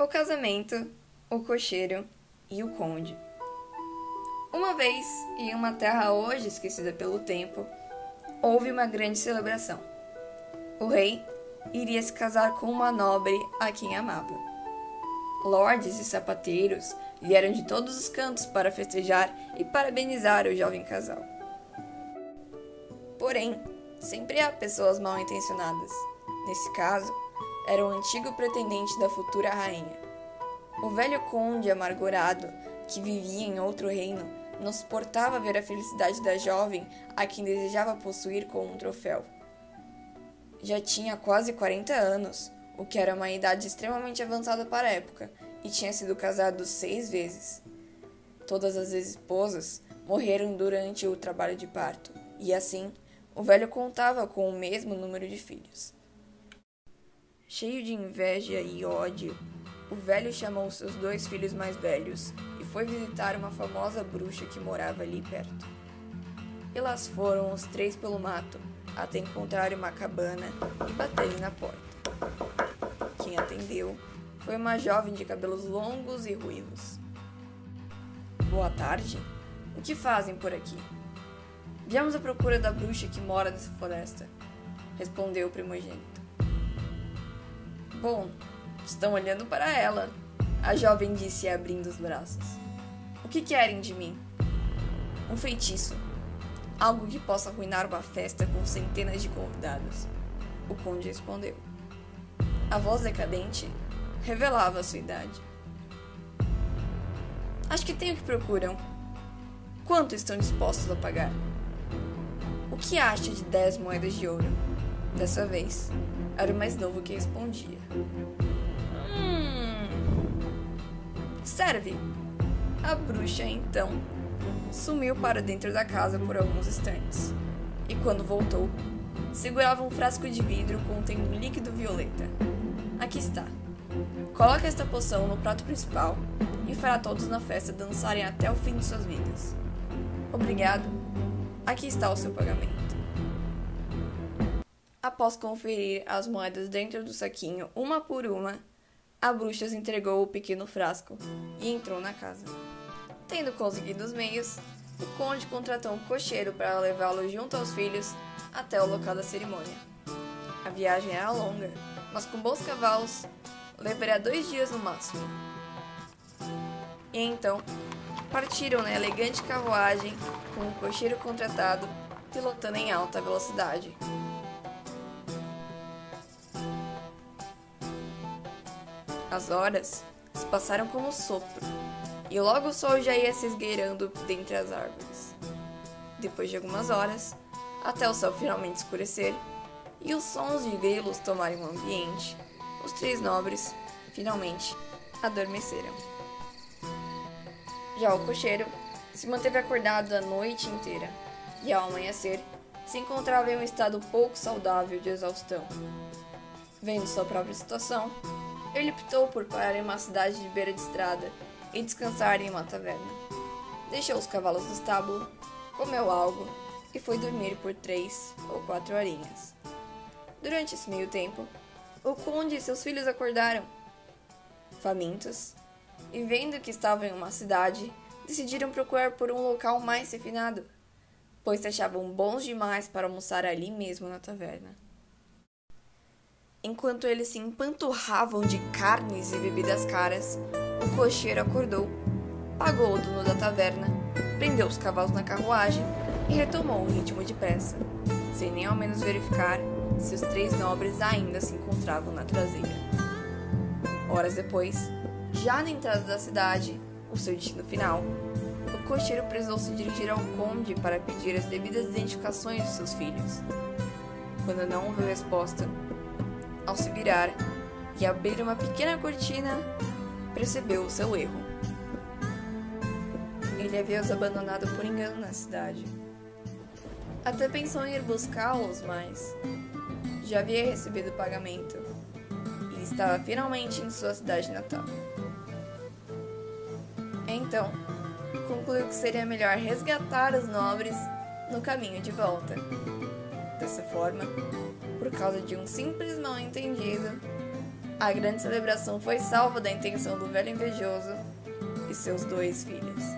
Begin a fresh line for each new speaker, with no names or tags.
O casamento, o cocheiro e o conde. Uma vez, em uma terra hoje esquecida pelo tempo, houve uma grande celebração. O rei iria se casar com uma nobre a quem amava. Lordes e sapateiros vieram de todos os cantos para festejar e parabenizar o jovem casal. Porém, sempre há pessoas mal intencionadas. Nesse caso, era o antigo pretendente da futura rainha. O velho conde amargurado, que vivia em outro reino, não suportava ver a felicidade da jovem a quem desejava possuir como um troféu. Já tinha quase 40 anos, o que era uma idade extremamente avançada para a época, e tinha sido casado seis vezes. Todas as esposas morreram durante o trabalho de parto, e assim, o velho contava com o mesmo número de filhos. Cheio de inveja e ódio, o velho chamou seus dois filhos mais velhos e foi visitar uma famosa bruxa que morava ali perto. E foram os três pelo mato até encontrar uma cabana e baterem na porta. Quem atendeu foi uma jovem de cabelos longos e ruivos. Boa tarde. O que fazem por aqui? Viemos à procura da bruxa que mora nessa floresta, respondeu o primogênito. Bom, estão olhando para ela, a jovem disse abrindo os braços. O que querem de mim? Um feitiço. Algo que possa arruinar uma festa com centenas de convidados. O conde respondeu. A voz decadente revelava a sua idade. Acho que tenho o que procuram. Quanto estão dispostos a pagar? O que acha de dez moedas de ouro? Dessa vez, era o mais novo que respondia. Hum. Serve! A bruxa, então, sumiu para dentro da casa por alguns instantes. E quando voltou, segurava um frasco de vidro contendo um líquido violeta. Aqui está. Coloque esta poção no prato principal e fará todos na festa dançarem até o fim de suas vidas. Obrigado. Aqui está o seu pagamento. Após conferir as moedas dentro do saquinho uma por uma, a bruxa entregou o pequeno frasco e entrou na casa. Tendo conseguido os meios, o conde contratou um cocheiro para levá-lo junto aos filhos até o local da cerimônia. A viagem era longa, mas com bons cavalos, levaria dois dias no máximo. E então, partiram na elegante carruagem com o cocheiro contratado pilotando em alta velocidade. As horas se passaram como sopro, e logo o sol já ia se esgueirando dentre as árvores. Depois de algumas horas, até o céu finalmente escurecer e os sons de grilos tomarem o ambiente, os três nobres, finalmente, adormeceram. Já o cocheiro se manteve acordado a noite inteira e, ao amanhecer, se encontrava em um estado pouco saudável de exaustão. Vendo sua própria situação, ele optou por parar em uma cidade de beira de estrada e descansar em uma taverna. Deixou os cavalos no estábulo, comeu algo e foi dormir por três ou quatro horinhas. Durante esse meio tempo, o conde e seus filhos acordaram, famintos, e vendo que estavam em uma cidade, decidiram procurar por um local mais refinado, pois se achavam bons demais para almoçar ali mesmo na taverna. Enquanto eles se empanturravam de carnes e bebidas caras, o cocheiro acordou, pagou o dono da taverna, prendeu os cavalos na carruagem e retomou o ritmo de peça, sem nem ao menos verificar se os três nobres ainda se encontravam na traseira. Horas depois, já na entrada da cidade, o seu destino final, o cocheiro precisou se dirigir ao conde para pedir as devidas identificações de seus filhos. Quando não houve resposta, ao se virar e abrir uma pequena cortina, percebeu o seu erro. Ele havia os abandonado por engano na cidade. Até pensou em ir buscá-los, mas já havia recebido o pagamento e estava finalmente em sua cidade natal. Então, concluiu que seria melhor resgatar os nobres no caminho de volta. Dessa forma, por causa de um simples mal-entendido, A grande celebração foi salva da intenção do velho invejoso e seus dois filhos.